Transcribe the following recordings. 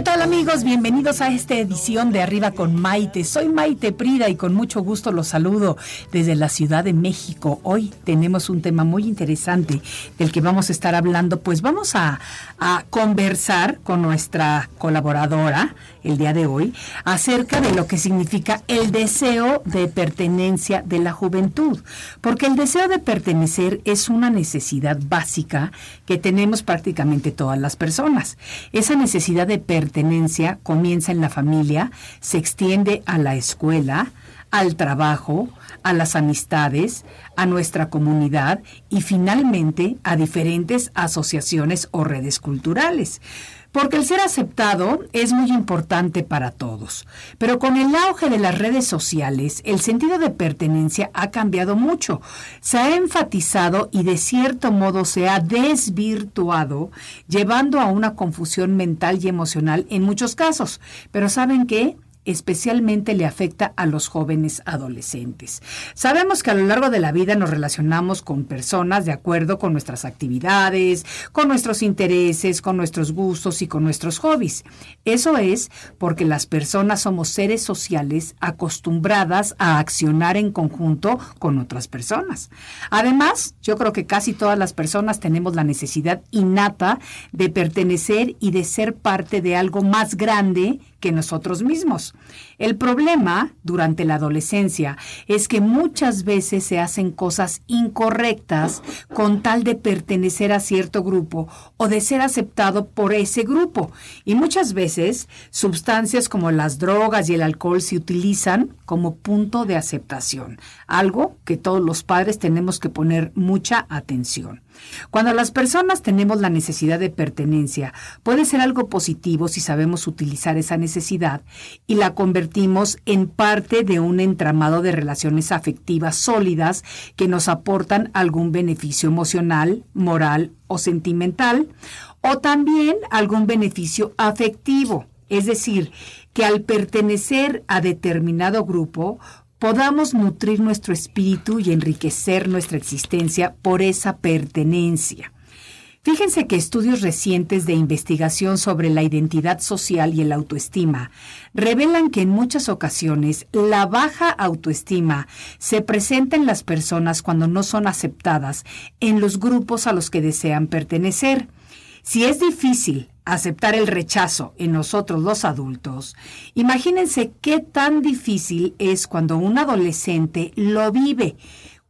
¿Qué tal amigos? Bienvenidos a esta edición de Arriba con Maite. Soy Maite Prida y con mucho gusto los saludo desde la Ciudad de México. Hoy tenemos un tema muy interesante del que vamos a estar hablando. Pues vamos a, a conversar con nuestra colaboradora el día de hoy acerca de lo que significa el deseo de pertenencia de la juventud. Porque el deseo de pertenecer es una necesidad básica que tenemos prácticamente todas las personas. Esa necesidad de pertenencia comienza en la familia, se extiende a la escuela, al trabajo, a las amistades, a nuestra comunidad y finalmente a diferentes asociaciones o redes culturales. Porque el ser aceptado es muy importante para todos. Pero con el auge de las redes sociales, el sentido de pertenencia ha cambiado mucho. Se ha enfatizado y de cierto modo se ha desvirtuado, llevando a una confusión mental y emocional en muchos casos. Pero ¿saben qué? Especialmente le afecta a los jóvenes adolescentes. Sabemos que a lo largo de la vida nos relacionamos con personas de acuerdo con nuestras actividades, con nuestros intereses, con nuestros gustos y con nuestros hobbies. Eso es porque las personas somos seres sociales acostumbradas a accionar en conjunto con otras personas. Además, yo creo que casi todas las personas tenemos la necesidad innata de pertenecer y de ser parte de algo más grande que nosotros mismos. El problema durante la adolescencia es que muchas veces se hacen cosas incorrectas con tal de pertenecer a cierto grupo o de ser aceptado por ese grupo. Y muchas veces sustancias como las drogas y el alcohol se utilizan como punto de aceptación, algo que todos los padres tenemos que poner mucha atención. Cuando las personas tenemos la necesidad de pertenencia, puede ser algo positivo si sabemos utilizar esa necesidad y la convertimos en parte de un entramado de relaciones afectivas sólidas que nos aportan algún beneficio emocional, moral o sentimental, o también algún beneficio afectivo. Es decir, que al pertenecer a determinado grupo podamos nutrir nuestro espíritu y enriquecer nuestra existencia por esa pertenencia. Fíjense que estudios recientes de investigación sobre la identidad social y el autoestima revelan que en muchas ocasiones la baja autoestima se presenta en las personas cuando no son aceptadas en los grupos a los que desean pertenecer. Si es difícil aceptar el rechazo en nosotros los adultos, imagínense qué tan difícil es cuando un adolescente lo vive,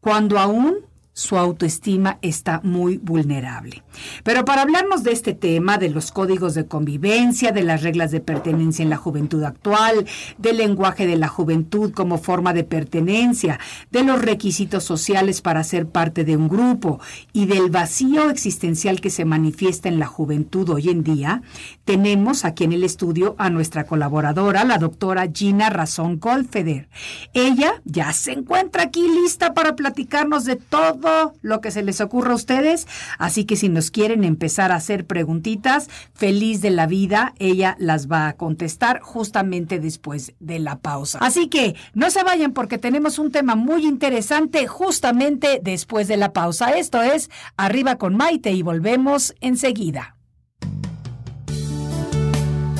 cuando aún su autoestima está muy vulnerable. Pero para hablarnos de este tema, de los códigos de convivencia, de las reglas de pertenencia en la juventud actual, del lenguaje de la juventud como forma de pertenencia, de los requisitos sociales para ser parte de un grupo y del vacío existencial que se manifiesta en la juventud hoy en día, tenemos aquí en el estudio a nuestra colaboradora, la doctora Gina Razón Goldfeder. Ella ya se encuentra aquí lista para platicarnos de todo lo que se les ocurra a ustedes. Así que si nos quieren empezar a hacer preguntitas, feliz de la vida, ella las va a contestar justamente después de la pausa. Así que no se vayan porque tenemos un tema muy interesante justamente después de la pausa. Esto es Arriba con Maite y volvemos enseguida.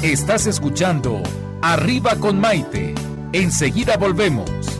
Estás escuchando Arriba con Maite. Enseguida volvemos.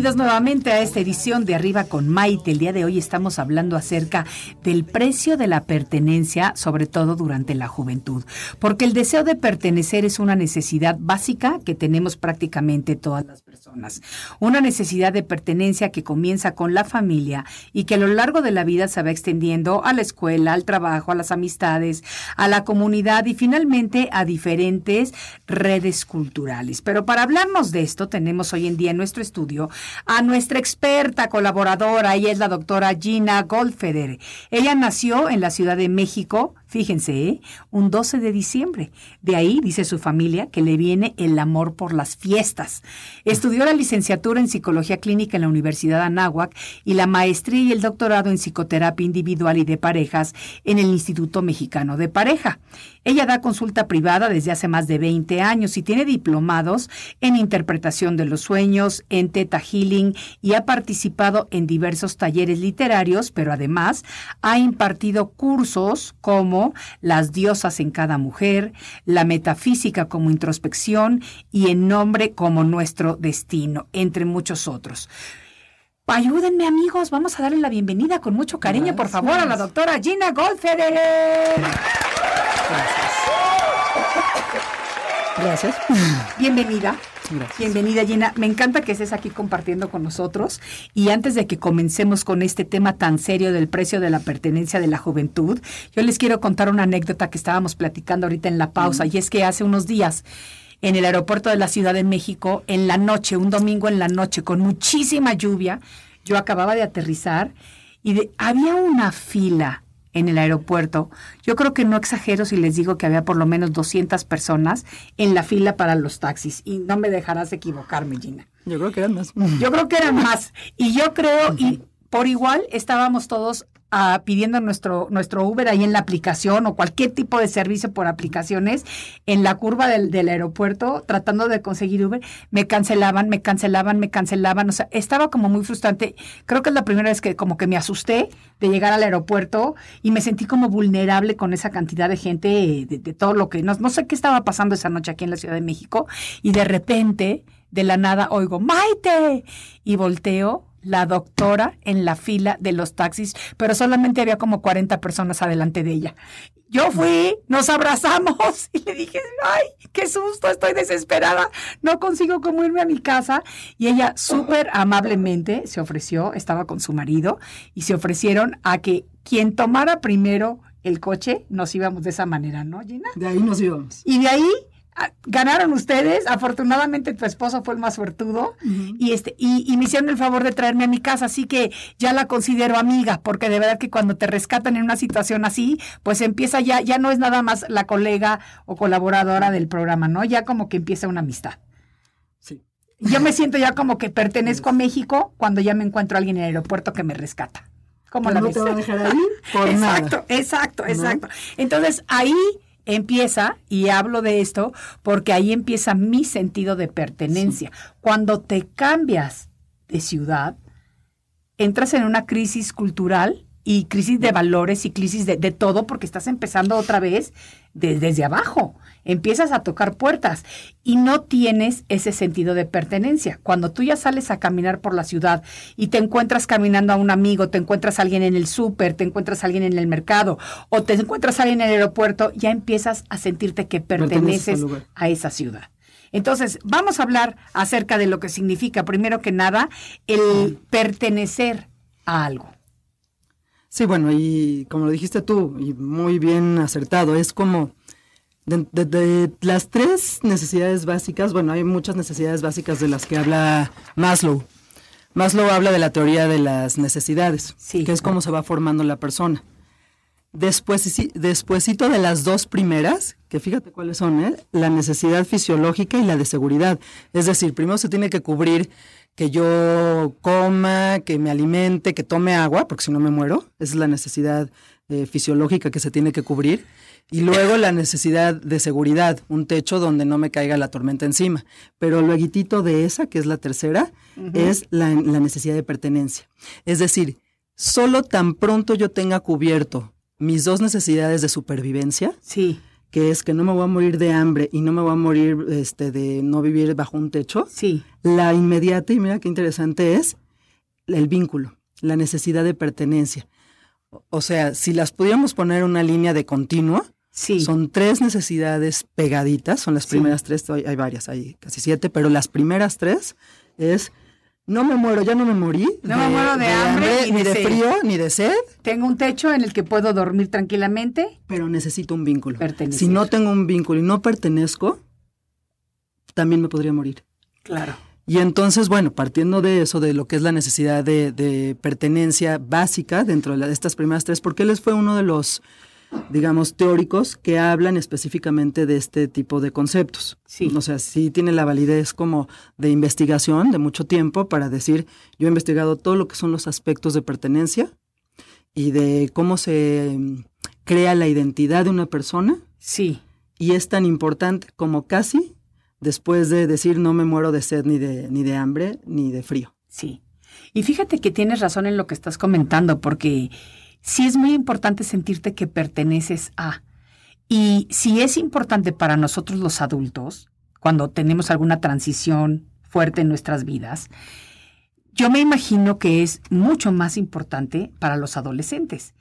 Bienvenidos nuevamente a esta edición de Arriba con Maite. El día de hoy estamos hablando acerca del precio de la pertenencia, sobre todo durante la juventud, porque el deseo de pertenecer es una necesidad básica que tenemos prácticamente todas las personas. Una necesidad de pertenencia que comienza con la familia y que a lo largo de la vida se va extendiendo a la escuela, al trabajo, a las amistades, a la comunidad y finalmente a diferentes redes culturales. Pero para hablarnos de esto tenemos hoy en día en nuestro estudio a nuestra experta colaboradora, ella es la doctora Gina Goldfeder. Ella nació en la Ciudad de México, fíjense, ¿eh? un 12 de diciembre. De ahí, dice su familia, que le viene el amor por las fiestas. Estudió la licenciatura en Psicología Clínica en la Universidad Anáhuac y la maestría y el doctorado en Psicoterapia Individual y de Parejas en el Instituto Mexicano de Pareja. Ella da consulta privada desde hace más de 20 años y tiene diplomados en interpretación de los sueños, en Theta Healing y ha participado en diversos talleres literarios, pero además ha impartido cursos como Las diosas en cada mujer, La metafísica como introspección y En nombre como nuestro destino, entre muchos otros. Ayúdenme amigos, vamos a darle la bienvenida con mucho cariño, por favor, a la doctora Gina Goldfeder. Gracias. Bienvenida. Gracias. Bienvenida Gina. Me encanta que estés aquí compartiendo con nosotros. Y antes de que comencemos con este tema tan serio del precio de la pertenencia de la juventud, yo les quiero contar una anécdota que estábamos platicando ahorita en la pausa. Y es que hace unos días en el aeropuerto de la Ciudad de México, en la noche, un domingo en la noche, con muchísima lluvia, yo acababa de aterrizar y de- había una fila en el aeropuerto. Yo creo que no exagero si les digo que había por lo menos 200 personas en la fila para los taxis. Y no me dejarás equivocarme, Gina. Yo creo que eran más. Yo creo que eran más. Y yo creo, y por igual estábamos todos ah, pidiendo nuestro, nuestro Uber ahí en la aplicación o cualquier tipo de servicio por aplicaciones en la curva del, del aeropuerto tratando de conseguir Uber. Me cancelaban, me cancelaban, me cancelaban. O sea, estaba como muy frustrante. Creo que es la primera vez que como que me asusté de llegar al aeropuerto y me sentí como vulnerable con esa cantidad de gente, de, de todo lo que... No, no sé qué estaba pasando esa noche aquí en la Ciudad de México y de repente de la nada oigo, Maite. Y volteo la doctora en la fila de los taxis, pero solamente había como 40 personas adelante de ella. Yo fui, nos abrazamos y le dije, ay, qué susto, estoy desesperada, no consigo cómo irme a mi casa. Y ella súper amablemente se ofreció, estaba con su marido, y se ofrecieron a que quien tomara primero el coche, nos íbamos de esa manera, ¿no, Gina? De ahí nos íbamos. Y de ahí ah, ganaron ustedes. Afortunadamente tu esposo fue el más suertudo y este y, y me hicieron el favor de traerme a mi casa, así que ya la considero amiga, porque de verdad que cuando te rescatan en una situación así, pues empieza ya ya no es nada más la colega o colaboradora del programa, ¿no? Ya como que empieza una amistad. Sí. Yo me siento ya como que pertenezco a México cuando ya me encuentro a alguien en el aeropuerto que me rescata. ¿Cómo Que la no ves? te va a dejar ahí por exacto, nada. exacto, exacto. Entonces ahí empieza, y hablo de esto, porque ahí empieza mi sentido de pertenencia. Cuando te cambias de ciudad, entras en una crisis cultural y crisis de valores y crisis de, de todo porque estás empezando otra vez de- desde abajo. Empiezas a tocar puertas y no tienes ese sentido de pertenencia. Cuando tú ya sales a caminar por la ciudad y te encuentras caminando a un amigo, te encuentras a alguien en el súper, te encuentras a alguien en el mercado o te encuentras a alguien en el aeropuerto, ya empiezas a sentirte que Perteneces a esa ciudad. Entonces, vamos a hablar acerca de lo que significa, primero que nada, el pertenecer a algo. Sí, bueno, y como lo dijiste tú, y muy bien acertado, es como de, de- de las tres necesidades básicas, bueno, hay muchas necesidades básicas de las que habla Maslow. Maslow habla de la teoría de las necesidades, Sí. que es cómo se va formando la persona. Después, despuésito de las dos primeras, que fíjate cuáles son, ¿eh? la necesidad fisiológica y la de seguridad. Es decir, primero se tiene que cubrir que yo coma, que me alimente, que tome agua, porque si no me muero. Esa es la necesidad eh, fisiológica que se tiene que cubrir. Y luego la necesidad de seguridad, un techo donde no me caiga la tormenta encima. Pero luego de esa, que es la tercera, es la, la necesidad de pertenencia. Es decir, solo tan pronto yo tenga cubierto mis dos necesidades de supervivencia, Sí, que es que no me voy a morir de hambre y no me voy a morir este, de no vivir bajo un techo, sí, la inmediata, y mira qué interesante es, el vínculo, la necesidad de pertenencia. O- sea, si las pudiéramos poner en una línea de continuo, sí. son tres necesidades pegaditas, son las Sí. primeras tres, hay, hay varias, hay casi siete, pero las primeras tres es, no me muero, ya no me morí. No me muero de hambre ni ni de de sed. frío, ni de sed, Tengo un techo en el que puedo dormir tranquilamente. pero necesito un vínculo. Pertenecer. Si no tengo un vínculo y no pertenezco, también me podría morir. Claro. Y entonces, bueno, partiendo de eso, de lo que es la necesidad de, de pertenencia básica dentro de, la- de estas primeras tres, porque él fue uno de los, digamos, teóricos que hablan específicamente de este tipo de conceptos. Sí. O sea, sí tiene la validez como de investigación de mucho tiempo para decir, yo he investigado todo lo que son los aspectos de pertenencia y de cómo se mm, crea la identidad de una persona Sí, y es tan importante como casi después de decir no me muero de sed ni de, ni de hambre ni de frío. sí. Y fíjate que tienes razón en lo que estás comentando, porque sí es muy importante sentirte que perteneces a. Y si es importante para nosotros los adultos, cuando tenemos alguna transición fuerte en nuestras vidas, yo me imagino que es mucho más importante para los adolescentes,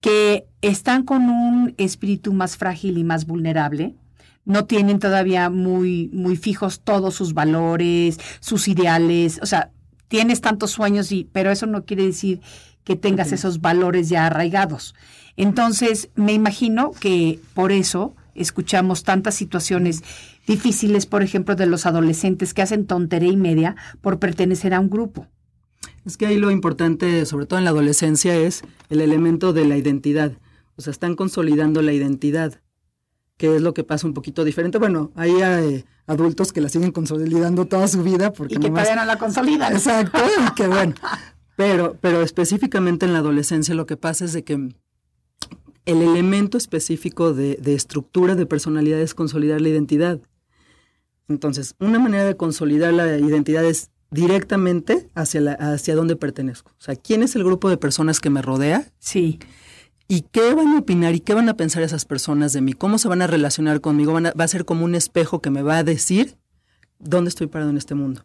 que están con un espíritu más frágil y más vulnerable, no tienen todavía muy, muy fijos todos sus valores, sus ideales, o sea, tienes tantos sueños, y, pero eso no quiere decir que tengas esos valores ya arraigados. Entonces, me imagino que por eso escuchamos tantas situaciones difíciles, por ejemplo, de los adolescentes que hacen tontería y media por pertenecer a un grupo. Es que ahí lo importante, sobre todo en la adolescencia, es el elemento de la identidad. O sea, están consolidando la identidad, que es lo que pasa un poquito diferente. Bueno, hay eh, adultos que la siguen consolidando toda su vida porque Y que nomás- todavía no la consolidan. Exacto, y que bueno. Pero, pero específicamente en la adolescencia lo que pasa es de que el elemento específico de, de estructura de personalidad es consolidar la identidad. Entonces, una manera de consolidar la identidad es directamente hacia, la, hacia dónde pertenezco. O sea, ¿quién es el grupo de personas que me rodea? Sí, ¿Y qué van a opinar y qué van a pensar esas personas de mí? ¿Cómo se van a relacionar conmigo? Va a ser como un espejo que me va a decir dónde estoy parado en este mundo.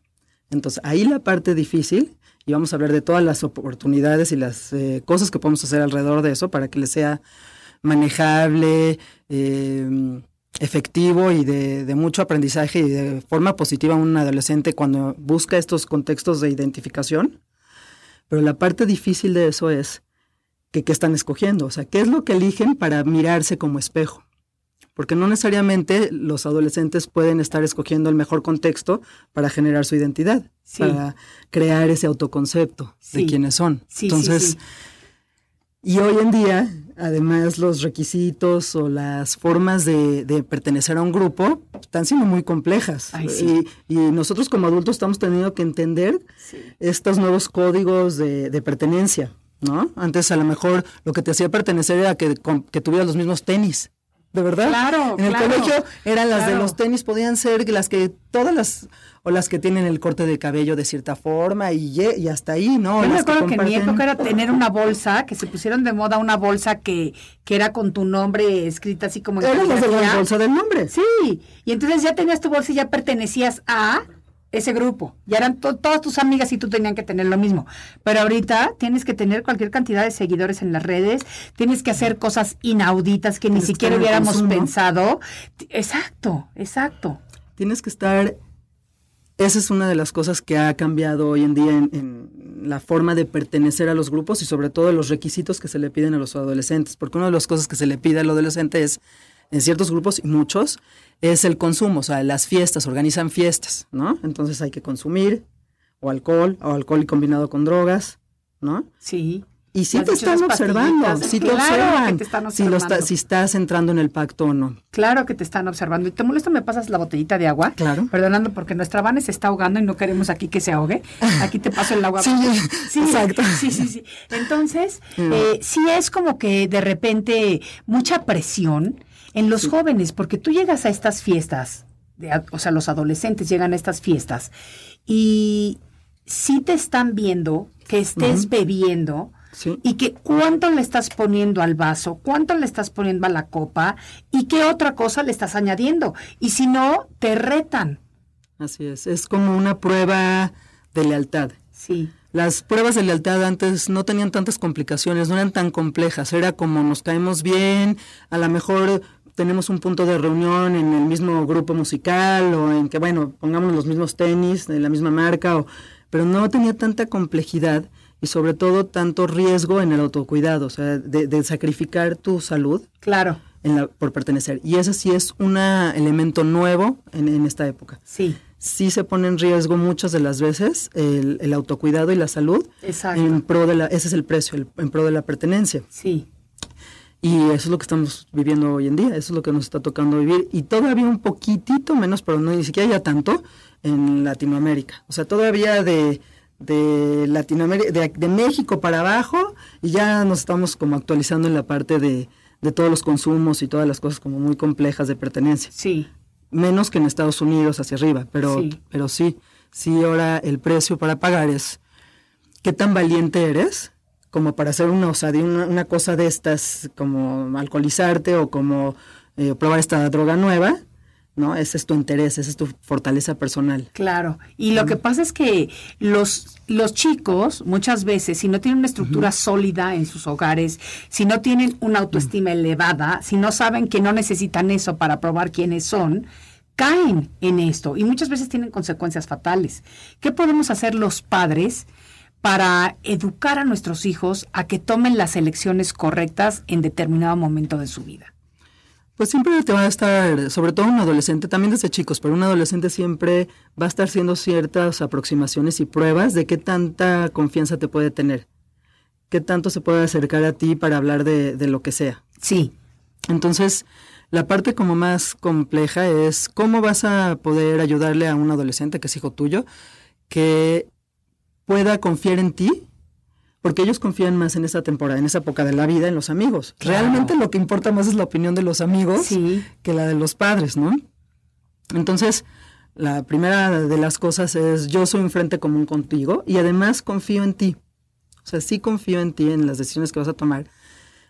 Entonces, ahí la parte difícil, y vamos a hablar de todas las oportunidades y las eh, cosas que podemos hacer alrededor de eso para que les sea manejable, eh, efectivo y de mucho aprendizaje y de forma positiva a un adolescente cuando busca estos contextos de identificación. Pero la parte difícil de eso es que qué están escogiendo, o sea, qué es lo que eligen para mirarse como espejo. Porque no necesariamente los adolescentes pueden estar escogiendo el mejor contexto para generar su identidad, Sí. para crear ese autoconcepto Sí. de quiénes son. Sí, Entonces, y hoy en día, además, los requisitos o las formas de, de pertenecer a un grupo están siendo muy complejas. Ay, sí. y, y nosotros como adultos estamos teniendo que entender estos nuevos códigos de, de pertenencia, ¿no? Antes a lo mejor lo que te hacía pertenecer era que, con- que tuvieras los mismos tenis, de verdad. Claro, En el claro, colegio eran las de los tenis, podían ser las que todas las, o las que tienen el corte de cabello de cierta forma y, y hasta ahí, ¿no? Yo me que acuerdo que en mi época era tener una bolsa, que se pusieron de moda una bolsa que, que era con tu nombre escrita así como en Eran las de la bolsa del nombre. Sí, y entonces ya tenías tu bolsa y ya pertenecías a ese grupo. Ya eran to- todas tus amigas y tú tenían que tener lo mismo. Pero ahorita tienes que tener cualquier cantidad de seguidores en las redes, tienes que hacer cosas inauditas que ni Tienes siquiera hubiéramos consumo. pensado. Exacto, exacto. Tienes que estar. Esa es una de las cosas que ha cambiado hoy en día en, en la forma de pertenecer a los grupos y sobre todo los requisitos que se le piden a los adolescentes. Porque una de las cosas que se le pide al adolescente es, en ciertos grupos y muchos, es el consumo. O sea, las fiestas, organizan fiestas, ¿no? Entonces hay que consumir o alcohol o alcohol y combinado con drogas, ¿no? Sí. Y sí te están observando, sí te Claro observan, que te están Si, lo está- si estás entrando en el pacto o no. Claro que te están observando. ¿Y te molesta me pasas la botellita de agua? Claro. Perdonando porque nuestra Vane se está ahogando y no queremos aquí que se ahogue. Aquí te paso el agua. Sí, exacto. Sí, sí, sí. Entonces, eh, sí es como que de repente mucha presión en los jóvenes, porque tú llegas a estas fiestas, de o sea, los adolescentes llegan a estas fiestas y sí te están viendo que estés bebiendo Sí. y que cuánto le estás poniendo al vaso, cuánto le estás poniendo a la copa y qué otra cosa le estás añadiendo. Y si no, te retan. Así es, es como una prueba de lealtad. Sí, Las pruebas de lealtad antes no tenían tantas complicaciones, no eran tan complejas, era como nos caemos bien, a lo mejor tenemos un punto de reunión en el mismo grupo musical o en que, bueno, pongamos los mismos tenis de la misma marca, o, pero no tenía tanta complejidad y sobre todo tanto riesgo en el autocuidado, o sea, de, de sacrificar tu salud claro, en la- por pertenecer. Y ese sí es un elemento nuevo en- en esta época. Sí, sí se pone en riesgo muchas de las veces el, el autocuidado y la salud Exacto. en pro de la ese es el precio el- en pro de la pertenencia. Sí, y eso es lo que estamos viviendo hoy en día eso es lo que nos está tocando vivir. Y todavía un poquitito menos pero no ni siquiera ya tanto en Latinoamérica. O sea todavía de de Latinoamérica de, de México para abajo y ya nos estamos como actualizando en la parte de de todos los consumos y todas las cosas como muy complejas de pertenencia. Sí, menos que en Estados Unidos hacia arriba, pero Sí. pero sí, sí ahora el precio para pagar es qué tan valiente eres como para hacer una osadía, una, una cosa de estas, como alcoholizarte o como eh, probar esta droga nueva, ¿no? Ese es tu interés, esa es tu fortaleza personal. claro. Y lo que pasa es que los, los chicos muchas veces, si no tienen una estructura sólida en sus hogares, si no tienen una autoestima elevada, si no saben que no necesitan eso para probar quiénes son, caen en esto y muchas veces tienen consecuencias fatales. ¿Qué podemos hacer los padres para educar a nuestros hijos a que tomen las elecciones correctas en determinado momento de su vida? Pues siempre te va a estar, sobre todo un adolescente, también desde chicos, pero un adolescente siempre va a estar haciendo ciertas aproximaciones y pruebas de qué tanta confianza te puede tener, qué tanto se puede acercar a ti para hablar de, de lo que sea. Sí, Entonces, la parte como más compleja es cómo vas a poder ayudarle a un adolescente que es hijo tuyo, que pueda confiar en ti, porque ellos confían más en esa temporada, en esa época de la vida, en los amigos. Claro. Realmente lo que importa más es la opinión de los amigos Sí. que la de los padres, ¿no? Entonces, la primera de las cosas es yo soy un frente común contigo y además confío en ti. O sea, sí confío en ti, en las decisiones que vas a tomar.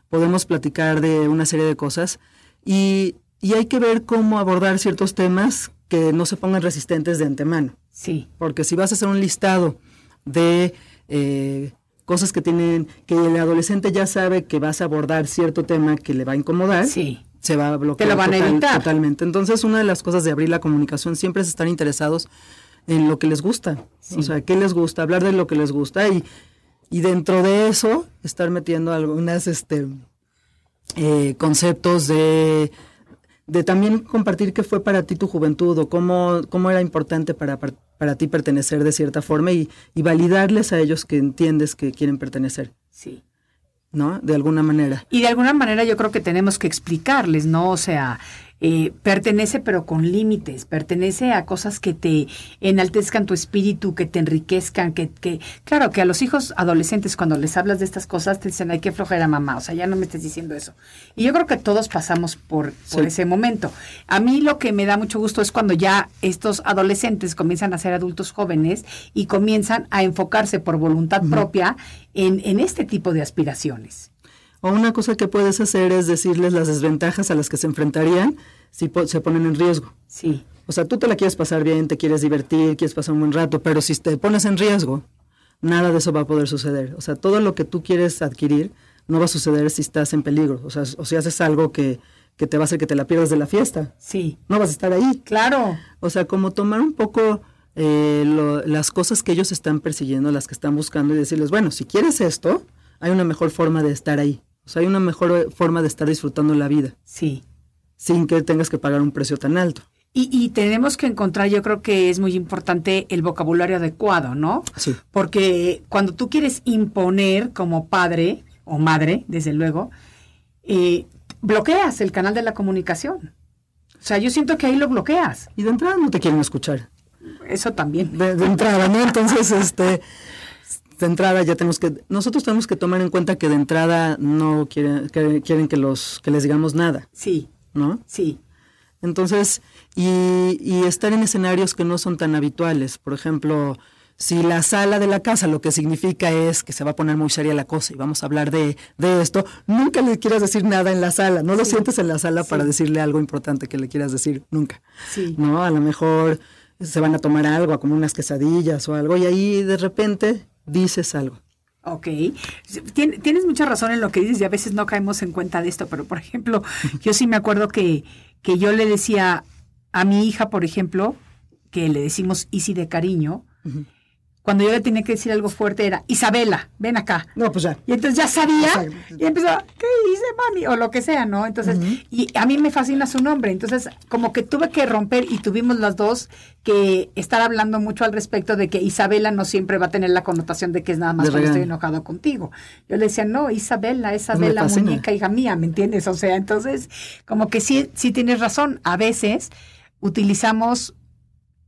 Podemos platicar de una serie de cosas y, y hay que ver cómo abordar ciertos temas que no se pongan resistentes de antemano. sí, Porque si vas a hacer un listado de eh, cosas que tienen, que el adolescente ya sabe que vas a abordar cierto tema que le va a incomodar, sí. se va a bloquear. Te lo van a evitar. Totalmente. Entonces, una de las cosas de abrir la comunicación siempre es estar interesados en lo que les gusta. O sea, qué les gusta, hablar de lo que les gusta y, y dentro de eso estar metiendo algunas este, eh, conceptos de, de también compartir qué fue para ti tu juventud o cómo, cómo era importante para, para, para ti pertenecer de cierta forma y, y validarles a ellos que entiendes que quieren pertenecer, Sí. ¿no? De alguna manera. Y de alguna manera yo creo que tenemos que explicarles, ¿no? O sea, eh, pertenece pero con límites, pertenece a cosas que te enaltezcan tu espíritu, que te enriquezcan, que, que, claro, que a los hijos adolescentes cuando les hablas de estas cosas te dicen, ay, qué flojera mamá, o sea, ya no me estés diciendo eso. Y yo creo que todos pasamos por, por ese momento. A mí lo que me da mucho gusto es cuando ya estos adolescentes comienzan a ser adultos jóvenes y comienzan a enfocarse por voluntad propia en, en este tipo de aspiraciones. O una cosa que puedes hacer es decirles las desventajas a las que se enfrentarían si se ponen en riesgo. Sí. O sea, tú te la quieres pasar bien, te quieres divertir, quieres pasar un buen rato, pero si te pones en riesgo, nada de eso va a poder suceder. O sea, todo lo que tú quieres adquirir no va a suceder si estás en peligro. O sea, o si haces algo que, que te va a hacer que te la pierdas de la fiesta. Sí. No vas a estar ahí. Claro. O sea, como tomar un poco eh, las cosas que ellos están persiguiendo, las que están buscando y decirles, bueno, si quieres esto, hay una mejor forma de estar ahí. O sea, hay una mejor forma de estar disfrutando la vida. Sí. Sin que tengas que pagar un precio tan alto. Y, y, tenemos que encontrar, yo creo que es muy importante el vocabulario adecuado, ¿no? Sí. Porque cuando tú quieres imponer como padre o madre, desde luego, eh, bloqueas el canal de la comunicación. O sea, yo siento que ahí lo bloqueas. Y de entrada no te quieren escuchar. Eso también. De, de entrada, ¿no? Entonces, este, de entrada ya tenemos que, nosotros tenemos que tomar en cuenta que de entrada no quieren que, quieren que los, que les digamos nada. Sí. ¿No? Sí. Entonces, y, y estar en escenarios que no son tan habituales. Por ejemplo, si la sala de la casa lo que significa es que se va a poner muy seria la cosa y vamos a hablar de, de esto, nunca le quieras decir nada en la sala, no lo Sí. sientes en la sala Sí. para decirle algo importante que le quieras decir, nunca. Sí. ¿No? A lo mejor se van a tomar algo, como unas quesadillas o algo, y ahí de repente dices algo. Ok. Tien- Tienes mucha razón en lo que dices y a veces no caemos en cuenta de esto, pero por ejemplo, yo sí me acuerdo que, que yo le decía a mi hija, por ejemplo, que le decimos Isi de cariño, cuando yo le tenía que decir algo fuerte era, Isabela, ven acá. No, pues ya. Y entonces ya sabía y empezó, ¿qué hice, mami? O lo que sea, ¿no? Entonces, y a mí me fascina su nombre. Entonces, como que tuve que romper y tuvimos las dos que estar hablando mucho al respecto de que Isabela no siempre va a tener la connotación de que es nada más De cuando estoy enojado contigo. Yo le decía, no, Isabela, Isabela, fascina. muñeca, hija mía, ¿me entiendes? O sea, entonces, como que sí, sí tienes razón. A veces utilizamos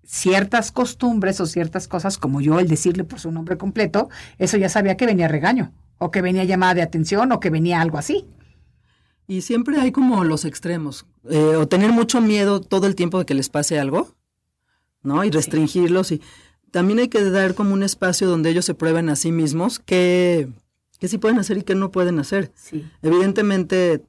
ciertas costumbres o ciertas cosas, como yo el decirle por su nombre completo, eso ya sabía que venía regaño, o que venía llamada de atención, o que venía algo así. Y siempre hay como los extremos, eh, o tener mucho miedo todo el tiempo de que les pase algo, ¿no? Y restringirlos y también hay que dar como un espacio donde ellos se prueben a sí mismos qué, qué sí pueden hacer y qué no pueden hacer. Sí. Evidentemente,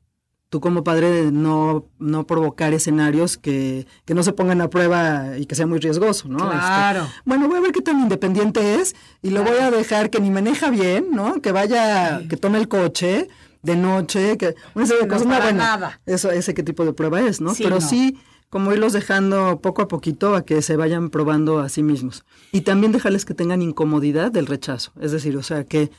tú como padre no, no provocar escenarios que, que no se pongan a prueba y que sea muy riesgoso, ¿no? Claro. Este, bueno, voy a ver qué tan independiente es y lo voy a dejar que ni maneja bien, ¿no? Que vaya, que tome el coche de noche, que una serie de No, cosas. No, para bueno, nada. eso, ese qué tipo de prueba es, ¿no? Sí, Pero no. sí, como irlos dejando poco a poquito a que se vayan probando a sí mismos. Y también dejarles que tengan incomodidad del rechazo. Es decir, o sea, que,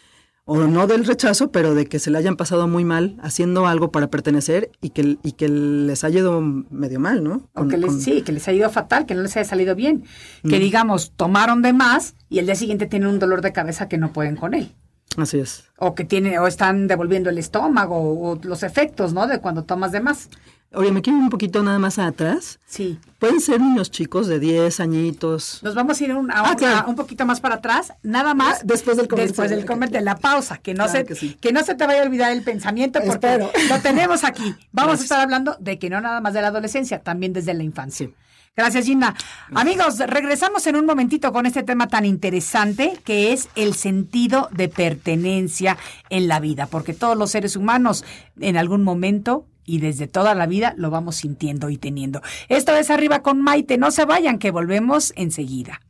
o no del rechazo, pero de que se le hayan pasado muy mal haciendo algo para pertenecer y que, y que les haya ido medio mal, ¿no? O que les, con- sí, que les ha ido fatal, que no les haya salido bien. Que digamos, tomaron de más y el día siguiente tienen un dolor de cabeza que no pueden con él. Así es. O que tiene, o están devolviendo el estómago, o los efectos, ¿no? De cuando tomas de más. Oye, me quiero un poquito nada más atrás. Sí. Pueden ser niños chicos de 10 añitos. Nos vamos a ir un, a Ah, un, claro. a un poquito más para atrás, nada más. Después del comercial. Después del comer, de la pausa, que no, Claro se, que sí. que no se te vaya a olvidar el pensamiento porque Espero. lo tenemos aquí. Vamos Gracias. a estar hablando de que no nada más de la adolescencia, también desde la infancia. Gracias, Gina. Amigos, regresamos en un momentito con este tema tan interesante que es el sentido de pertenencia en la vida, porque todos los seres humanos en algún momento y desde toda la vida lo vamos sintiendo y teniendo. Esto es Arriba con Maite, no se vayan, que volvemos enseguida.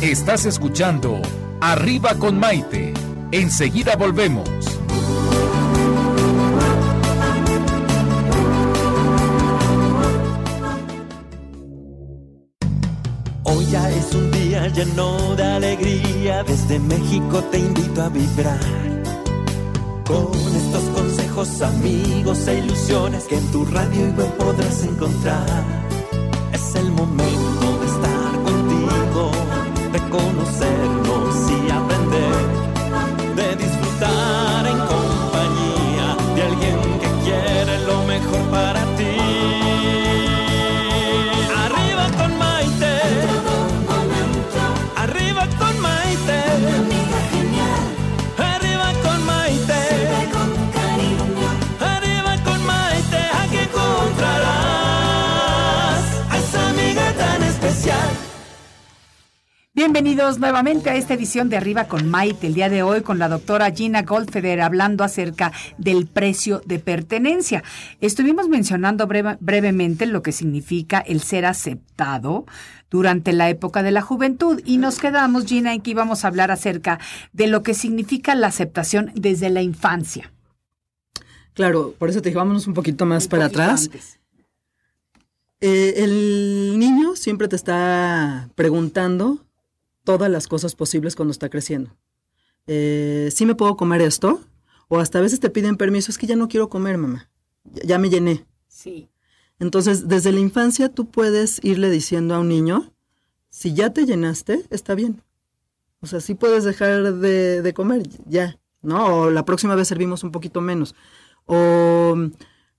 Estás escuchando Arriba con Maite. Enseguida volvemos. Hoy ya es un día lleno de alegría, desde México te invito a vibrar. Con estos consejos, amigos e ilusiones que en tu radio y web podrás encontrar. Es el momento Bienvenidos nuevamente a esta edición de Arriba con Maite, el día de hoy con la doctora Gina Goldfeder hablando acerca del precio de pertenencia. Estuvimos mencionando brevemente lo que significa el ser aceptado durante la época de la juventud y nos quedamos, Gina, en que íbamos a hablar acerca de lo que significa la aceptación desde la infancia. Claro, por eso te dije, vámonos un poquito más para atrás. Eh, el niño siempre te está preguntando todas las cosas posibles cuando está creciendo. Eh, ¿Sí me puedo comer esto? O hasta a veces te piden permiso, es que ya no quiero comer, mamá. Ya, me llené. Sí. Entonces, desde la infancia tú puedes irle diciendo a un niño, si ya te llenaste, está bien. O sea, sí puedes dejar de, de comer, ya, ¿no? O la próxima vez servimos un poquito menos. O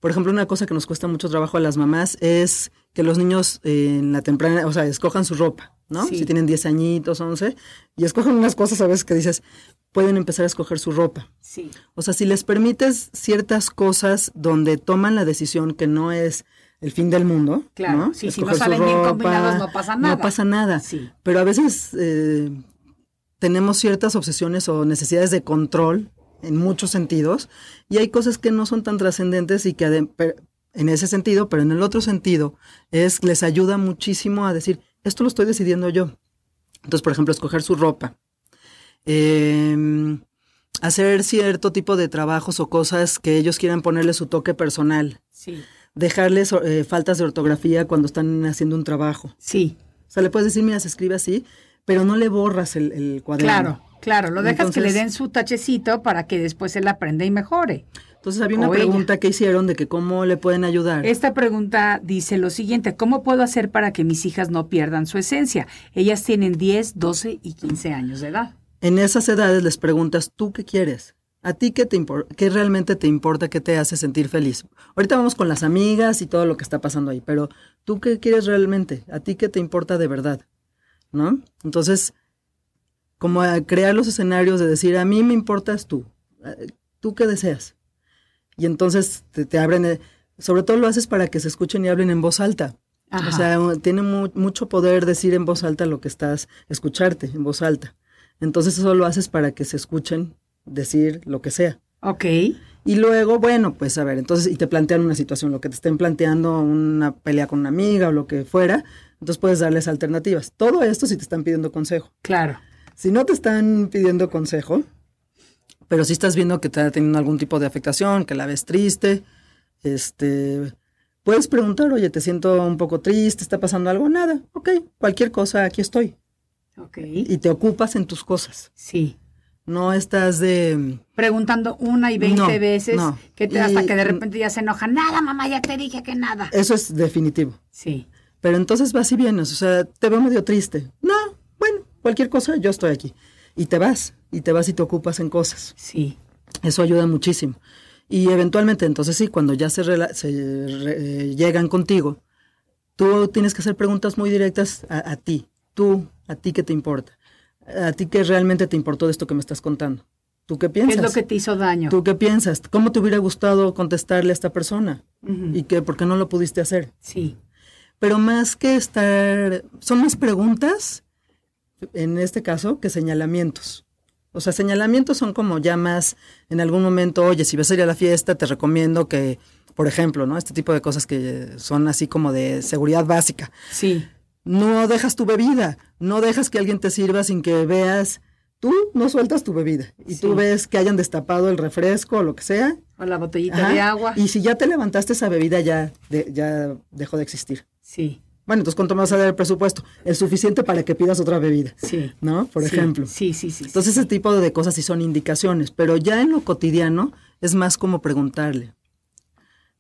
por ejemplo, una cosa que nos cuesta mucho trabajo a las mamás es que los niños en la temprana, o sea, escojan su ropa, ¿no? Si tienen 10 añitos, 11, y escogen unas cosas a veces que dices, pueden empezar a escoger su ropa. Sí. O sea, si les permites ciertas cosas donde toman la decisión que no es el fin del mundo, claro, ¿no? si no salen bien combinados no pasa nada. No pasa nada. Sí. Pero a veces eh, tenemos ciertas obsesiones o necesidades de control en muchos sentidos, y hay cosas que no son tan trascendentes y que en ese sentido, pero en el otro sentido, es les ayuda muchísimo a decir, esto lo estoy decidiendo yo. Entonces, por ejemplo, escoger su ropa. Em, hacer cierto tipo de trabajos o cosas que ellos quieran ponerle su toque personal. Sí. Dejarles eh, faltas de ortografía cuando están haciendo un trabajo. Sí. O sea, le puedes decir, mira, se escribe así, pero no le borras el, el cuaderno. Claro. Claro, lo dejas que le den su tachecito para que después él aprenda y mejore. Entonces había una pregunta que hicieron de que cómo le pueden ayudar. Esta pregunta dice lo siguiente, ¿cómo puedo hacer para que mis hijas no pierdan su esencia? Ellas tienen 10, 12 y 15 años de edad. En esas edades les preguntas, ¿tú qué quieres? ¿A ti qué, te qué realmente te importa, qué te hace sentir feliz? Ahorita vamos con las amigas y todo lo que está pasando ahí, pero ¿tú qué quieres realmente? ¿A ti qué te importa de verdad? ¿No? Entonces, como a crear los escenarios de decir, a mí me importas tú, tú qué deseas. Y entonces te, abren, eh, sobre todo lo haces para que se escuchen y hablen en voz alta. O sea, tiene mucho poder decir en voz alta lo que estás, escucharte en voz alta. Entonces eso lo haces para que se escuchen decir lo que sea. Ok. Y luego, bueno, pues a ver, entonces, y te plantean una situación, lo que te estén planteando, una pelea con una amiga o lo que fuera, entonces puedes darles alternativas. Todo esto si te están pidiendo consejo. Claro. Si no te están pidiendo consejo, pero si estás viendo que te está teniendo algún tipo de afectación, que la ves triste, este, puedes preguntar, oye, te siento un poco triste, está pasando algo, nada, ok, cualquier cosa, aquí estoy. Ok. Y te ocupas en tus cosas. Sí. No estás de... Preguntando una y veinte veces que te, hasta que de repente ya se enoja. Nada, mamá, ya te dije que nada. Eso es definitivo. Sí. Pero entonces vas y vienes, o sea, te veo medio triste. No, cualquier cosa, yo estoy aquí. Y te vas, y te vas y te ocupas en cosas. Sí. Eso ayuda muchísimo. Y eventualmente, entonces sí, cuando ya se, se llegan contigo, tú tienes que hacer preguntas muy directas a, ti. Tú, a ti qué te importa. A ti qué realmente te importó de esto que me estás contando. ¿Tú qué piensas? ¿Qué es lo que te hizo daño? ¿Tú qué piensas? ¿Cómo te hubiera gustado contestarle a esta persona? ¿Y qué, por qué no lo pudiste hacer? Sí. Pero más que estar, son más preguntas en este caso, que señalamientos. O sea, señalamientos son como ya más en algún momento, oye, si vas a ir a la fiesta, te recomiendo que, por ejemplo, ¿no? Este tipo de cosas que son así como de seguridad básica. Sí. No dejas tu bebida, no dejas que alguien te sirva sin que veas, tú no sueltas tu bebida y tú ves que hayan destapado el refresco o lo que sea. O la botellita de agua. Y si ya te levantaste esa bebida, ya, ya dejó de existir. Sí. Bueno, entonces, ¿cuánto más sale el presupuesto? Es suficiente para que pidas otra bebida. Sí. ¿No? Por ejemplo. Sí, sí, sí. Entonces, ese tipo de cosas sí son indicaciones, pero ya en lo cotidiano es más como preguntarle.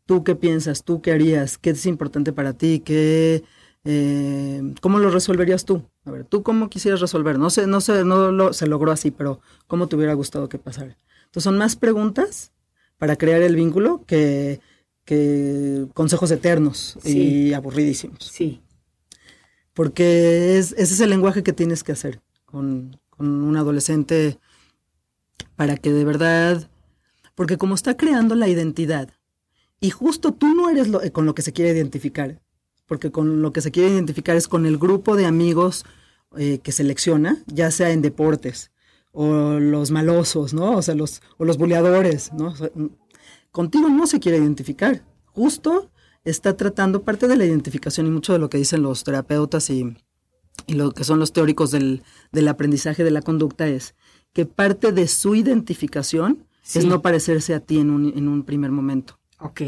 ¿Tú qué piensas? ¿Tú qué harías? ¿Qué es importante para ti? ¿Qué, eh, ¿Cómo lo resolverías tú? A ver, ¿tú cómo quisieras resolver? No sé, no sé, no lo, se logró así, pero ¿cómo te hubiera gustado que pasara? Entonces, son más preguntas para crear el vínculo que que consejos eternos y aburridísimos. Sí. Porque es, ese es el lenguaje que tienes que hacer con, un adolescente para que de verdad, porque como está creando la identidad, y justo tú no eres con lo que se quiere identificar, porque con lo que se quiere identificar es con el grupo de amigos eh, que selecciona, ya sea en deportes o los malosos, ¿no? O sea, los, o los buleadores, ¿no? Contigo no se quiere identificar. Justo está tratando parte de la identificación y mucho de lo que dicen los terapeutas y, lo que son los teóricos del, aprendizaje de la conducta es que parte de su identificación es no parecerse a ti en un, en un primer momento. Ok.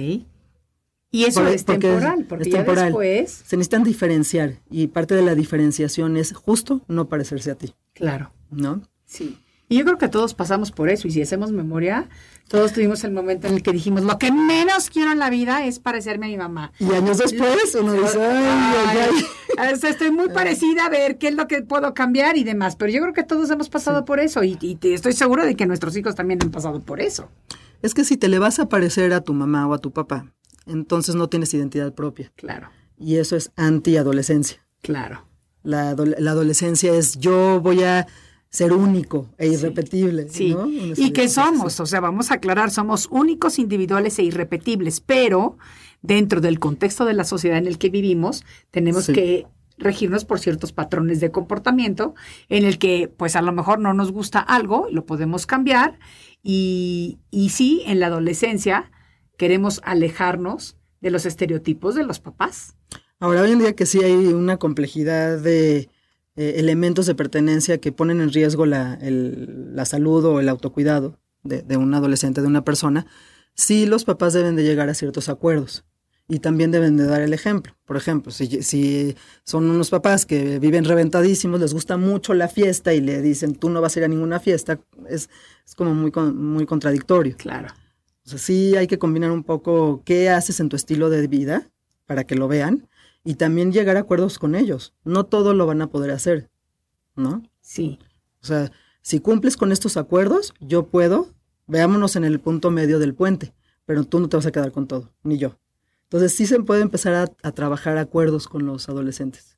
Y eso es temporal, porque ya después... Se necesitan diferenciar y parte de la diferenciación es justo no parecerse a ti. Claro. ¿No? Sí. Y yo creo que todos pasamos por eso y si hacemos memoria, todos tuvimos el momento en el que dijimos, lo que menos quiero en la vida es parecerme a mi mamá. Y años después uno dice, ay, ay, Estoy muy parecida a ver qué es lo que puedo cambiar y demás, pero yo creo que todos hemos pasado por eso y, y estoy seguro de que nuestros hijos también han pasado por eso. Es que si te le vas a parecer a tu mamá o a tu papá, entonces no tienes identidad propia. Claro. Y eso es anti-adolescencia. Claro. La, la adolescencia es yo voy a ser único e irrepetible. Sí, y que somos, o sea, vamos a aclarar, somos únicos, individuales e irrepetibles, pero dentro del contexto de la sociedad en el que vivimos, tenemos que regirnos por ciertos patrones de comportamiento en el que pues a lo mejor no nos gusta algo, lo podemos cambiar y, y sí, en la adolescencia queremos alejarnos de los estereotipos de los papás. Ahora, hoy en día que sí hay una complejidad de eh, elementos de pertenencia que ponen en riesgo la, la salud o el autocuidado de, de, un adolescente, de una persona, sí los papás deben de llegar a ciertos acuerdos y también deben de dar el ejemplo. Por ejemplo, si, si son unos papás que viven reventadísimos, les gusta mucho la fiesta y le dicen tú no vas a ir a ninguna fiesta, es, es como muy, muy contradictorio. Claro. O sea, sí hay que combinar un poco qué haces en tu estilo de vida para que lo vean y también llegar a acuerdos con ellos. No todo lo van a poder hacer, ¿no? Sí. O sea, si cumples con estos acuerdos, yo puedo, veámonos en el punto medio del puente, pero tú no te vas a quedar con todo, ni yo. Entonces sí se puede empezar a, trabajar acuerdos con los adolescentes.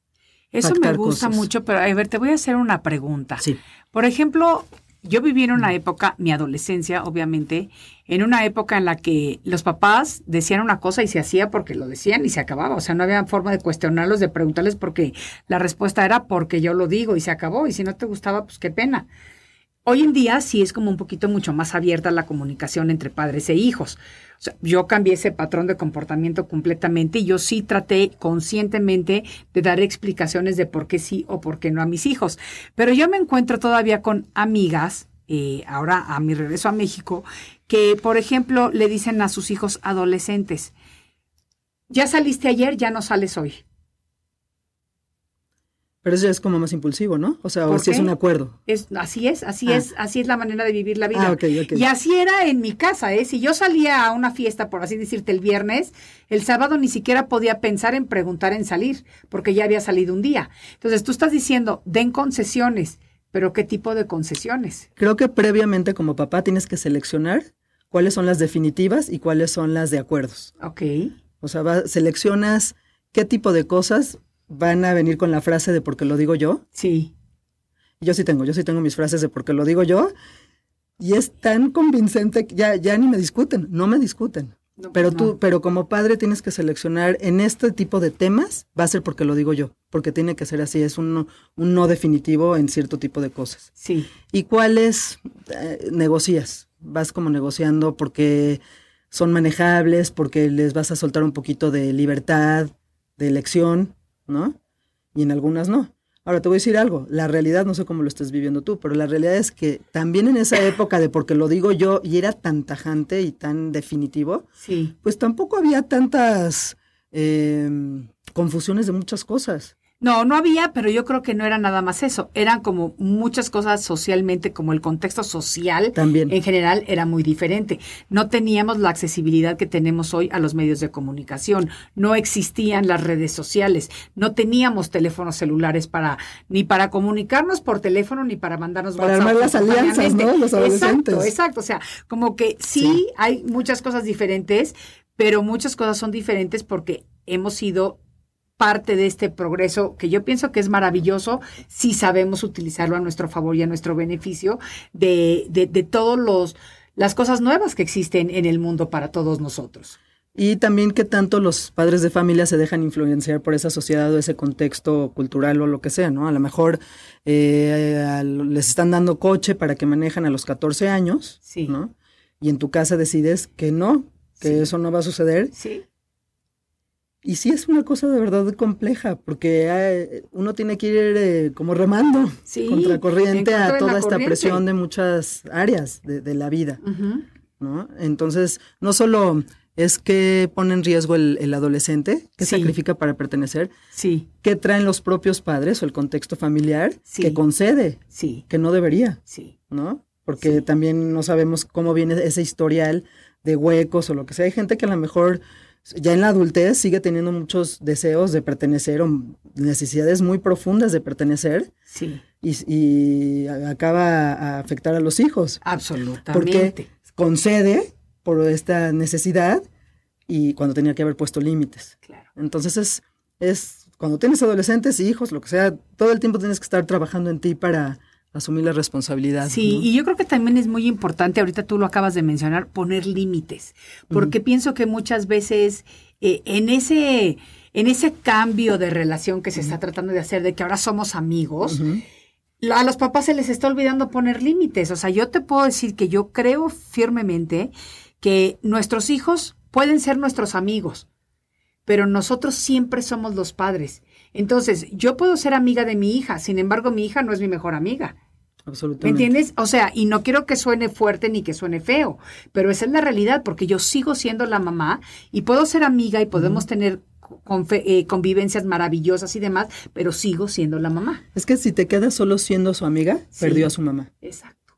Eso me gusta mucho, pero a ver, te voy a hacer una pregunta. Sí. Por ejemplo, yo viví en una época, mi adolescencia, obviamente, en una época en la que los papás decían una cosa y se hacía porque lo decían y se acababa. O sea, no había forma de cuestionarlos, de preguntarles porque la respuesta era porque yo lo digo y se acabó. Y si no te gustaba, pues qué pena. Hoy en día sí es como un poquito mucho más abierta la comunicación entre padres e hijos. O sea, yo cambié ese patrón de comportamiento completamente y yo sí traté conscientemente de dar explicaciones de por qué sí o por qué no a mis hijos. Pero yo me encuentro todavía con amigas, eh, ahora a mi regreso a México, que, por ejemplo, le dicen a sus hijos adolescentes, ya saliste ayer, ya no sales hoy. Pero eso ya es como más impulsivo, ¿no? O sea, o si es un acuerdo. Es, así es, así ah. es, así es la manera de vivir la vida. Ah, y así era en mi casa, ¿eh? Si yo salía a una fiesta, por así decirte, el viernes, el sábado ni siquiera podía pensar en preguntar en salir, porque ya había salido un día. Entonces tú estás diciendo, den concesiones, pero ¿qué tipo de concesiones? Creo que previamente como papá tienes que seleccionar cuáles son las definitivas y cuáles son las de acuerdos. Ok. O sea, seleccionas qué tipo de cosas van a venir con la frase de porque lo digo yo. Sí. Yo sí tengo, yo sí tengo mis frases de porque lo digo yo. Y es tan convincente que ya, ya ni me discuten, no me discuten. pero tú, pero como padre tienes que seleccionar en este tipo de temas, va a ser porque lo digo yo, porque tiene que ser así, es un, un no definitivo en cierto tipo de cosas. Sí. ¿Y cuáles eh, negocias? Vas como negociando porque son manejables, porque les vas a soltar un poquito de libertad, de elección, ¿no? Y en algunas no. Ahora te voy a decir algo, la realidad, no sé cómo lo estés viviendo tú, pero la realidad es que también en esa época de porque lo digo yo y era tan tajante y tan definitivo, sí. pues tampoco había tantas em, confusiones de muchas cosas. No, no había, pero yo creo que no era nada más eso. Eran como muchas cosas socialmente, como el contexto social También. en general era muy diferente. No teníamos la accesibilidad que tenemos hoy a los medios de comunicación. No existían las redes sociales. No teníamos teléfonos celulares para ni para comunicarnos por teléfono ni para mandarnos para armar las alianzas, ¿no? Los adolescentes. Exacto, exacto. O sea, como que sí hay muchas cosas diferentes, pero muchas cosas son diferentes porque hemos sido parte de este progreso que yo pienso que es maravilloso si sabemos utilizarlo a nuestro favor y a nuestro beneficio de, de, de todos los las cosas nuevas que existen en el mundo para todos nosotros. Y también que tanto los padres de familia se dejan influenciar por esa sociedad o ese contexto cultural o lo que sea, ¿no? A lo mejor eh, les están dando coche para que manejan a los 14 años, Sí. ¿no? Y en tu casa decides que no, que eso no va a suceder. Sí. Y sí es una cosa de verdad compleja, porque eh, uno tiene que ir eh, como remando Sí, contra a de toda esta corriente. presión de muchas áreas de, de la vida. ¿no? Entonces, no solo es que pone en riesgo el, el adolescente, que Sí. sacrifica para pertenecer, Sí, que traen los propios padres o el contexto familiar, Sí. que concede, sí, que no debería, sí. ¿no? Porque también no sabemos cómo viene ese historial de huecos o lo que sea. Hay gente que a lo mejor ya en la adultez sigue teniendo muchos deseos de pertenecer o necesidades muy profundas de pertenecer Sí, y, y acaba a afectar a los hijos. absolutamente. Porque concede por esta necesidad y cuando tenía que haber puesto límites. Claro. Entonces es, es cuando tienes adolescentes y hijos, lo que sea, todo el tiempo tienes que estar trabajando en ti para asumir la responsabilidad. Sí, ¿no? y yo creo que también es muy importante, ahorita tú lo acabas de mencionar, poner límites, porque pienso que muchas veces eh, en ese en ese cambio de relación que se está tratando de hacer, de que ahora somos amigos, a los papás se les está olvidando poner límites. O sea, yo te puedo decir que yo creo firmemente que nuestros hijos pueden ser nuestros amigos, pero nosotros siempre somos los padres. Entonces, yo puedo ser amiga de mi hija, sin embargo, mi hija no es mi mejor amiga. ¿Me Absolutamente. entiendes? O sea, y no quiero que suene fuerte ni que suene feo, pero esa es la realidad, porque yo sigo siendo la mamá y puedo ser amiga y podemos tener eh, convivencias maravillosas y demás, pero sigo siendo la mamá. Es que si te quedas solo siendo su amiga, Sí. perdió a su mamá. Exacto.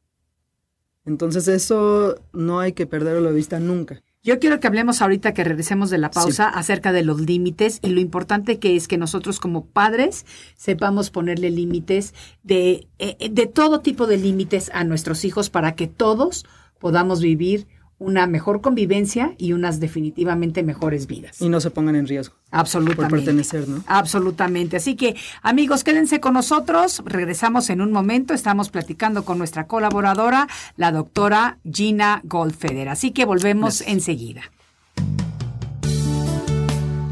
Entonces eso no hay que perderlo de vista nunca. Yo quiero que hablemos ahorita que regresemos de la pausa acerca de los límites y lo importante que es que nosotros como padres sepamos ponerle límites de, eh, de todo tipo de límites a nuestros hijos para que todos podamos vivir una mejor convivencia y unas definitivamente mejores vidas. Y no se pongan en riesgo Absolutamente. por pertenecer, ¿no? Absolutamente. Así que, amigos, quédense con nosotros. Regresamos en un momento. Estamos platicando con nuestra colaboradora, la doctora Gina Goldfeder. Así que volvemos enseguida.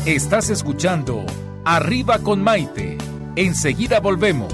Estás escuchando Arriba con Maite. Enseguida volvemos.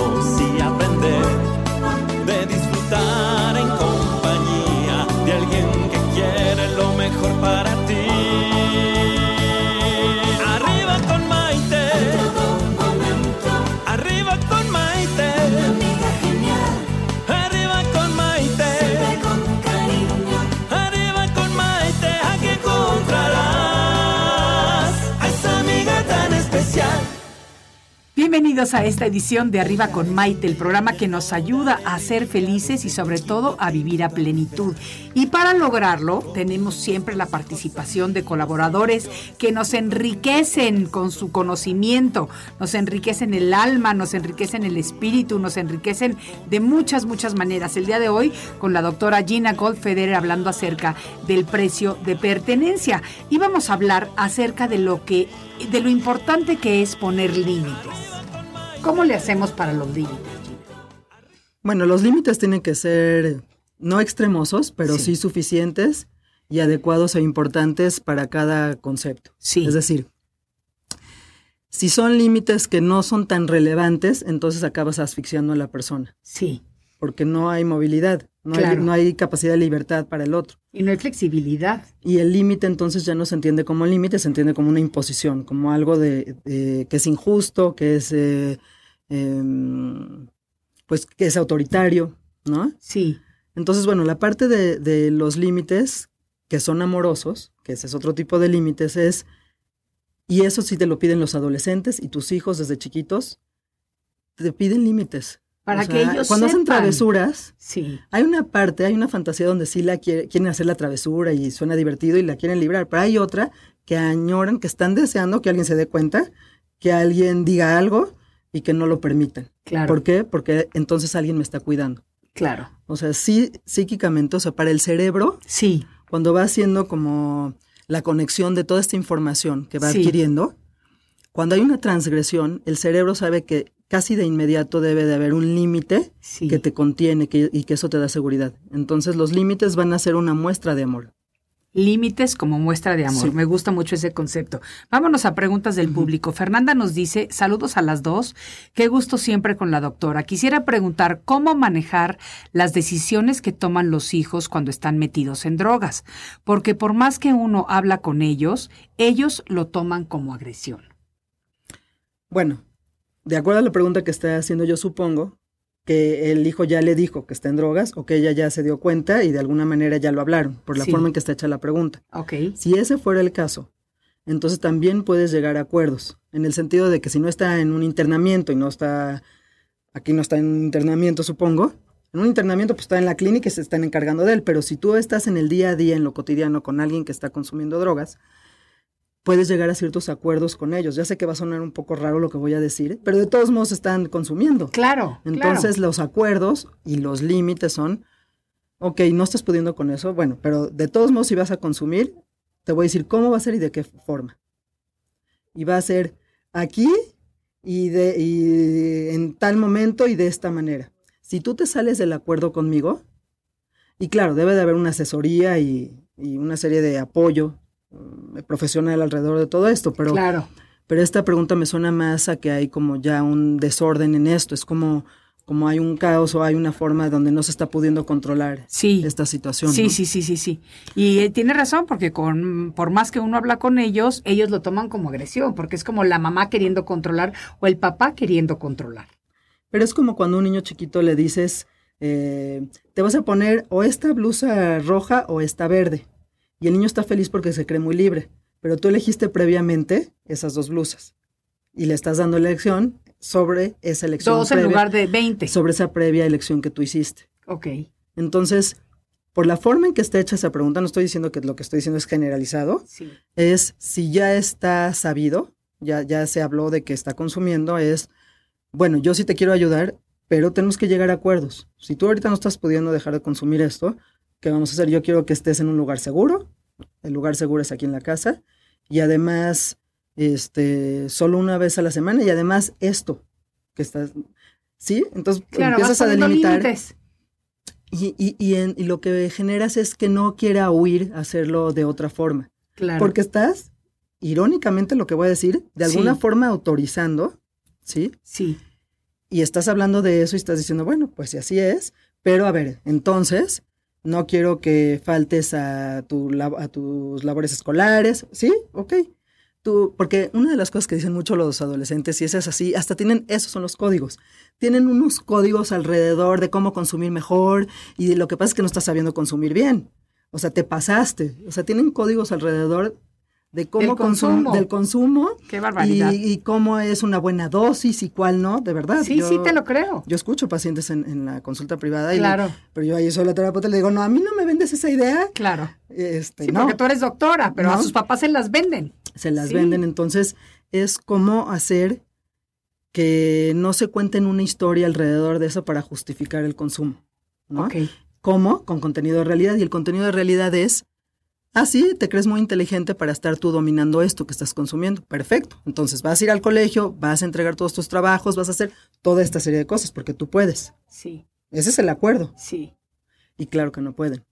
A esta edición de Arriba con Maite, el programa que nos ayuda a ser felices y sobre todo a vivir a plenitud. Y para lograrlo tenemos siempre la participación de colaboradores que nos enriquecen con su conocimiento, nos enriquecen el alma, nos enriquecen el espíritu, nos enriquecen de muchas, muchas maneras. El día de hoy con la doctora Gina Goldfeder hablando acerca del precio de pertenencia y vamos a hablar acerca de lo que de lo importante que es poner límites. ¿Cómo le hacemos para los límites? Gina? Bueno, los límites tienen que ser no extremosos, pero Sí. sí, suficientes y adecuados e importantes para cada concepto. Sí. Es decir, si son límites que no son tan relevantes, entonces acabas asfixiando a la persona, Sí. Porque no hay movilidad, no, Claro. hay, no hay capacidad de libertad para el otro. Y no hay flexibilidad. Y el límite entonces ya no se entiende como límite, se entiende como una imposición, como algo de, de- que es injusto, que es eh, em, pues que es autoritario, ¿no? Sí. Entonces, bueno, la parte de, de los límites que son amorosos, que ese es otro tipo de límites, es, y eso sí te lo piden los adolescentes y tus hijos desde chiquitos, te piden límites. Para O que sea, ellos Cuando hacen travesuras, Sí. hay una parte, hay una fantasía donde sí la quiere- quieren hacer la travesura y suena divertido y la quieren librar, pero hay otra que añoran, que están deseando que alguien se dé cuenta que alguien diga algo y que no lo permitan. Claro. ¿Por qué? Porque entonces alguien me está cuidando. Claro. O sea, sí, psíquicamente, o sea, para el cerebro, Sí. cuando va haciendo como la conexión de toda esta información que va Sí. adquiriendo, cuando hay una transgresión, el cerebro sabe que casi de inmediato debe de haber un límite Sí. que te contiene que- y que eso te da seguridad. Entonces los límites van a ser una muestra de amor. Límites como muestra de amor. Sí. Me gusta mucho ese concepto. Vámonos a preguntas del público. Fernanda nos dice, saludos a las dos. Qué gusto siempre con la doctora. Quisiera preguntar cómo manejar las decisiones que toman los hijos cuando están metidos en drogas. Porque por más que uno habla con ellos, ellos lo toman como agresión. Bueno, de acuerdo a la pregunta que está haciendo, yo supongo que el hijo ya le dijo que está en drogas o que ella ya se dio cuenta y de alguna manera ya lo hablaron por la Sí. forma en que está hecha la pregunta. Ok. Si ese fuera el caso, entonces también puedes llegar a acuerdos, en el sentido de que si no está en un internamiento y no está, aquí no está en un internamiento, supongo, en un internamiento pues está en la clínica y se están encargando de él, pero si tú estás en el día a día, en lo cotidiano, con alguien que está consumiendo drogas, puedes llegar a ciertos acuerdos con ellos. Ya sé que va a sonar un poco raro lo que voy a decir, pero de todos modos están consumiendo. Claro. Entonces claro. los acuerdos y los límites son, ok, no estás pudiendo con eso, bueno, pero de todos modos si vas a consumir, te voy a decir cómo va a ser y de qué forma. Y va a ser aquí y, de, y en tal momento y de esta manera. Si tú te sales del acuerdo conmigo, y claro, debe de haber una asesoría y, y una serie de apoyo profesional alrededor de todo esto, pero Claro. pero esta pregunta me suena más a que hay como ya un desorden en esto. Es como, como hay un caos o hay una forma donde no se está pudiendo controlar Sí. esta situación. Sí, ¿no? sí, sí, sí, sí. Y eh, tiene razón, porque con, por más que uno habla con ellos, ellos lo toman como agresión, porque es como la mamá queriendo controlar o el papá queriendo controlar. Pero es como cuando a un niño chiquito le dices, eh, te vas a poner o esta blusa roja o esta verde. Y el niño está feliz porque se cree muy libre. Pero tú elegiste previamente esas dos blusas. Y le estás dando elección sobre esa elección. Dos en lugar de 20. Sobre esa previa elección que tú hiciste. Ok. Entonces, por la forma en que está hecha esa pregunta, no estoy diciendo que lo que estoy diciendo es generalizado, Sí. es si ya está sabido, ya, ya se habló de que está consumiendo, es, bueno, yo sí te quiero ayudar, pero tenemos que llegar a acuerdos. Si tú ahorita no estás pudiendo dejar de consumir esto, ¿qué vamos a hacer? Yo quiero que estés en un lugar seguro, el lugar seguro es aquí en la casa, y además, este, solo una vez a la semana, y además esto, que estás, ¿sí? Entonces Claro, empiezas a delimitar. límites. Y, y, y, en- y lo que generas es que no quiera huir a hacerlo de otra forma. Claro. Porque estás, irónicamente lo que voy a decir, de alguna Sí. forma autorizando, ¿sí? Sí. Y estás hablando de eso y estás diciendo, bueno, pues si así es, pero a ver, entonces, no quiero que faltes a, tu, a tus labores escolares, ¿sí? Ok. Tú, porque una de las cosas que dicen mucho los adolescentes, y eso es así, hasta tienen, esos son los códigos. Tienen unos códigos alrededor de cómo consumir mejor y lo que pasa es que no estás sabiendo consumir bien. O sea, te pasaste. O sea, tienen códigos alrededor de cómo Del consum- consumo. del consumo Qué barbaridad. y, y cómo es una buena dosis y cuál no, de verdad. sí, Yo- sí, te lo creo. Yo escucho pacientes en, en la consulta privada, y le- Claro. pero yo ahí soy la terapeuta y le digo, no, a mí no me vendes esa idea. Claro. Este, Sí, no, porque tú eres doctora, pero a sus papás se las venden. se las sí. venden. Entonces, es cómo hacer que no se cuenten una historia alrededor de eso para justificar el consumo. ¿no? Ok. ¿Cómo? Con contenido de realidad. Y el contenido de realidad es, ah, sí, te crees muy inteligente para estar tú dominando esto que estás consumiendo. Perfecto. Entonces vas a ir al colegio, vas a entregar todos tus trabajos, vas a hacer toda esta serie de cosas porque tú puedes. Sí, Ese es el acuerdo. sí. Y claro que no pueden.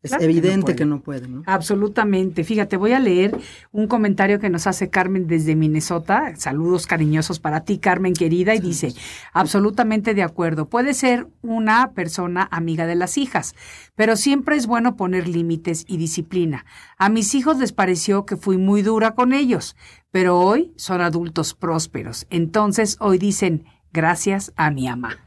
Es Claro que no evidente que no pueden, ¿no? Absolutamente. Fíjate, voy a leer un comentario que nos hace Carmen desde Minnesota. Saludos cariñosos para ti, Carmen querida. Y dice, absolutamente de acuerdo. Puede ser una persona amiga de las hijas, pero siempre es bueno poner límites y disciplina. A mis hijos les pareció que fui muy dura con ellos, pero hoy son adultos prósperos. Entonces hoy dicen, gracias a mi ama.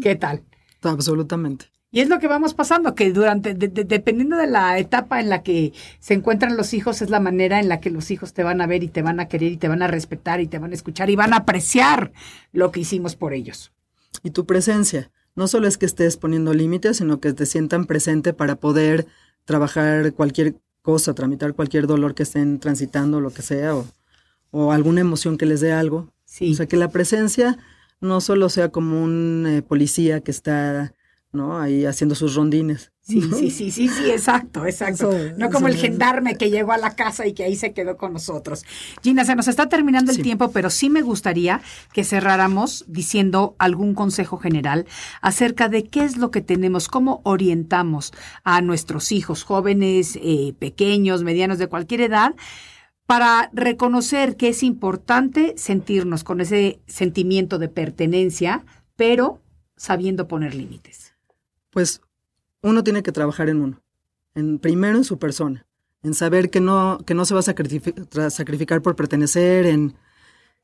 ¿Qué tal? Absolutamente. Y es lo que vamos pasando, que durante, de- de- dependiendo de la etapa en la que se encuentran los hijos, es la manera en la que los hijos te van a ver y te van a querer y te van a respetar y te van a escuchar y van a apreciar lo que hicimos por ellos. Y tu presencia. No solo es que estés poniendo límites, sino que te sientan presente para poder trabajar cualquier cosa, tramitar cualquier dolor que estén transitando, lo que sea, o, o alguna emoción que les dé algo. Sí. O sea, que la presencia no solo sea como un eh, policía que está ¿no? ahí haciendo sus rondines. Sí, sí, sí, sí, sí, exacto, exacto. Eso- no como el gendarme que llegó a la casa y que ahí se quedó con nosotros. Gina, se nos está terminando el tiempo, pero sí me gustaría que cerráramos diciendo algún consejo general acerca de qué es lo que tenemos, cómo orientamos a nuestros hijos, jóvenes, eh, pequeños, medianos, de cualquier edad, para reconocer que es importante sentirnos con ese sentimiento de pertenencia, pero sabiendo poner límites. Pues uno tiene que trabajar en uno. En, primero en su persona, en saber que no, que no se va a sacrifi- tra- sacrificar por pertenecer, en,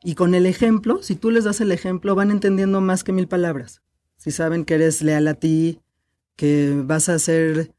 y con el ejemplo, si tú les das el ejemplo, van entendiendo más que mil palabras. Si saben que eres leal a ti, que vas a ser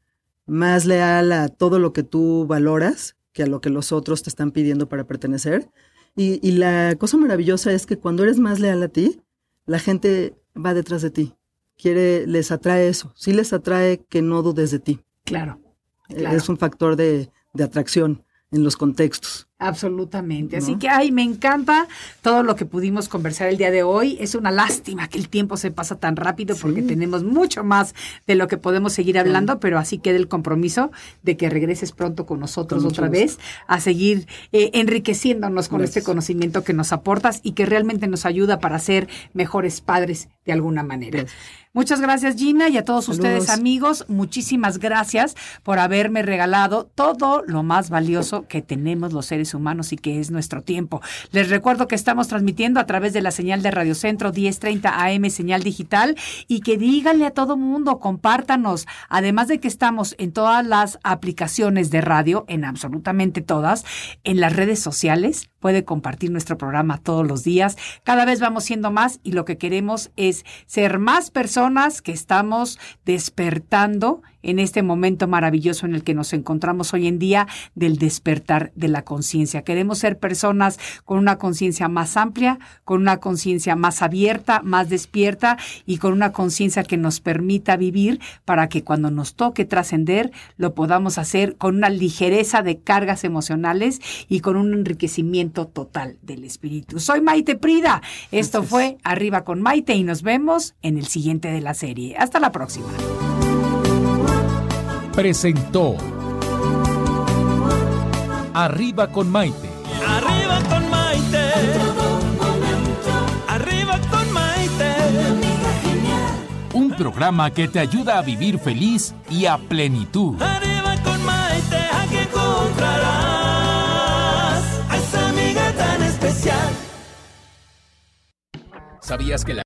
más leal a todo lo que tú valoras que a lo que los otros te están pidiendo para pertenecer. Y, y la cosa maravillosa es que cuando eres más leal a ti, la gente va detrás de ti. Quiere, les atrae eso. Sí les atrae que no dudes de ti. Claro. Claro. Es un factor de, de atracción en los contextos. Absolutamente. Así ¿No? que, ay, me encanta todo lo que pudimos conversar el día de hoy. Es una lástima que el tiempo se pasa tan rápido porque tenemos mucho más de lo que podemos seguir hablando, pero así queda el compromiso de que regreses pronto con nosotros Con otra vez a seguir eh, enriqueciéndonos con Gracias. este conocimiento que nos aportas y que realmente nos ayuda para ser mejores padres de alguna manera. Gracias. Muchas gracias Gina y a todos Saludos. ustedes amigos, muchísimas gracias por haberme regalado todo lo más valioso que tenemos los seres humanos y que es nuestro tiempo. Les recuerdo que estamos transmitiendo a través de la señal de Radio Centro 1030 AM señal digital y que díganle a todo mundo, compártanos, además de que estamos en todas las aplicaciones de radio, en absolutamente todas, en las redes sociales, puede compartir nuestro programa todos los días. Cada vez vamos siendo más y lo que queremos es ser más personas que estamos despertando en este momento maravilloso en el que nos encontramos hoy en día del despertar de la conciencia. Queremos ser personas con una conciencia más amplia, con una conciencia más abierta, más despierta y con una conciencia que nos permita vivir para que cuando nos toque trascender lo podamos hacer con una ligereza de cargas emocionales y con un enriquecimiento total del espíritu. Soy Maite Prida. Esto Gracias. fue Arriba con Maite y nos vemos en el siguiente de la serie. Hasta la próxima. Presentó Arriba con Maite. Arriba con Maite. Arriba con Maite. Un programa que te ayuda a vivir feliz y a plenitud. Arriba con Maite, aquí encontrarás a esa amiga tan especial. ¿Sabías que la